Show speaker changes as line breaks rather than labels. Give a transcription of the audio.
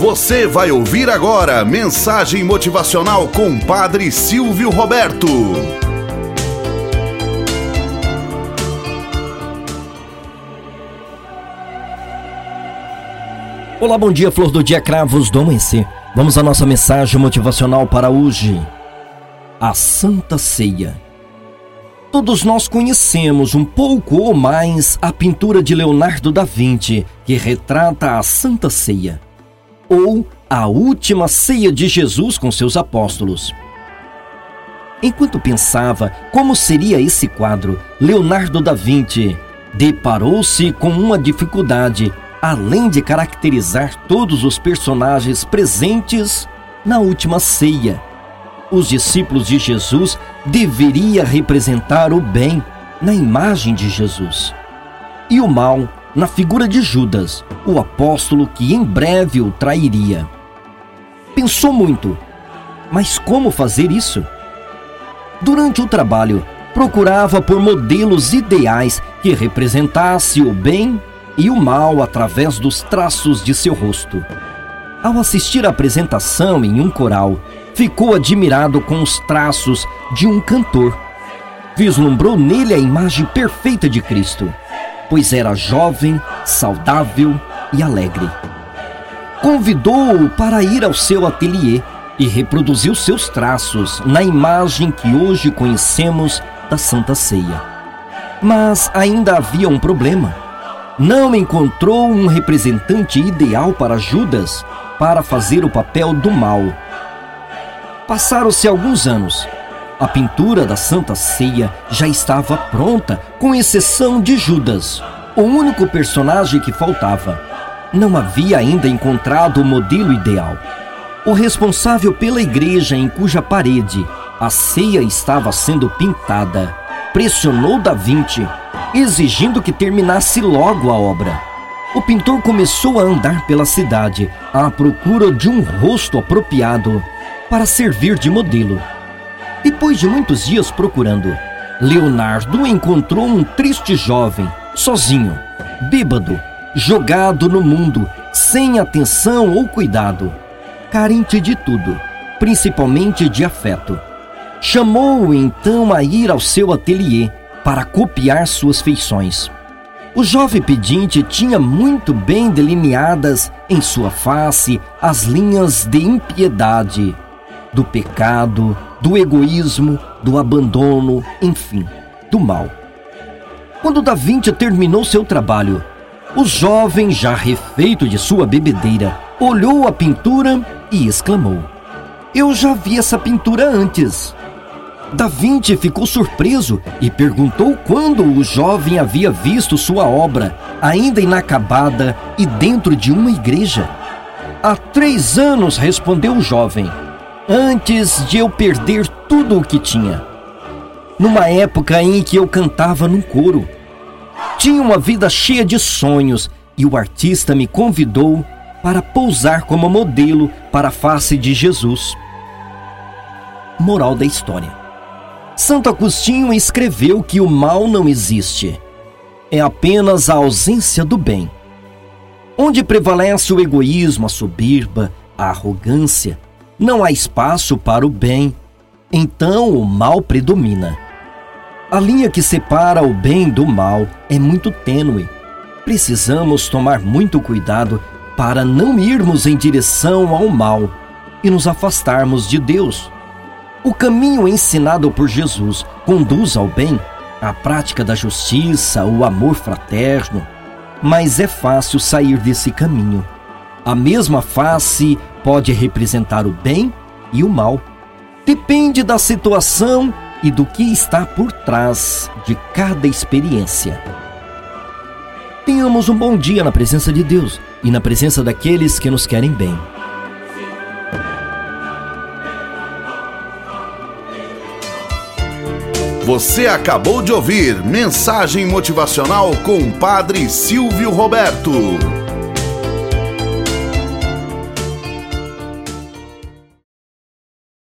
Você vai ouvir agora mensagem motivacional com Padre Silvio Roberto.
Olá, bom dia, flor do dia, cravos do amanhecer. Vamos à nossa mensagem motivacional para hoje. A Santa Ceia. Todos nós conhecemos um pouco ou mais a pintura de Leonardo da Vinci, que retrata a Santa Ceia ou a última ceia de Jesus com seus apóstolos. Enquanto pensava como seria esse quadro, Leonardo da Vinci deparou-se com uma dificuldade, além de caracterizar todos os personagens presentes na última ceia. Os discípulos de Jesus deveria representar o bem na imagem de Jesus e o mal na figura de Judas, o apóstolo que em breve o trairia. Pensou muito, mas como fazer isso? Durante o trabalho, procurava por modelos ideais que representasse o bem e o mal através dos traços de seu rosto. Ao assistir à apresentação em um coral, ficou admirado com os traços de um cantor. Vislumbrou nele a imagem perfeita de Cristo pois era jovem, saudável e alegre. Convidou-o para ir ao seu ateliê e reproduziu seus traços na imagem que hoje conhecemos da Santa Ceia. Mas ainda havia um problema. Não encontrou um representante ideal para Judas para fazer o papel do mal. Passaram-se alguns anos a pintura da Santa Ceia já estava pronta, com exceção de Judas, o único personagem que faltava. Não havia ainda encontrado o modelo ideal. O responsável pela igreja em cuja parede a ceia estava sendo pintada pressionou Da Vinci, exigindo que terminasse logo a obra. O pintor começou a andar pela cidade à procura de um rosto apropriado para servir de modelo. Depois de muitos dias procurando, Leonardo encontrou um triste jovem, sozinho, bêbado, jogado no mundo, sem atenção ou cuidado, carente de tudo, principalmente de afeto. Chamou-o então a ir ao seu ateliê para copiar suas feições. O jovem pedinte tinha muito bem delineadas em sua face as linhas de impiedade, do pecado, do egoísmo, do abandono, enfim, do mal. Quando Da Vinci terminou seu trabalho, o jovem, já refeito de sua bebedeira, olhou a pintura e exclamou: Eu já vi essa pintura antes. Da Vinci ficou surpreso e perguntou quando o jovem havia visto sua obra, ainda inacabada e dentro de uma igreja. Há três anos, respondeu o jovem antes de eu perder tudo o que tinha. Numa época em que eu cantava num coro. Tinha uma vida cheia de sonhos e o artista me convidou para pousar como modelo para a face de Jesus. Moral da história: Santo Agostinho escreveu que o mal não existe, é apenas a ausência do bem. Onde prevalece o egoísmo, a soberba, a arrogância, não há espaço para o bem, então o mal predomina. A linha que separa o bem do mal é muito tênue. Precisamos tomar muito cuidado para não irmos em direção ao mal e nos afastarmos de Deus. O caminho ensinado por Jesus conduz ao bem, à prática da justiça, o amor fraterno, mas é fácil sair desse caminho. A mesma face pode representar o bem e o mal. Depende da situação e do que está por trás de cada experiência. Tenhamos um bom dia na presença de Deus e na presença daqueles que nos querem bem.
Você acabou de ouvir Mensagem Motivacional com o Padre Silvio Roberto.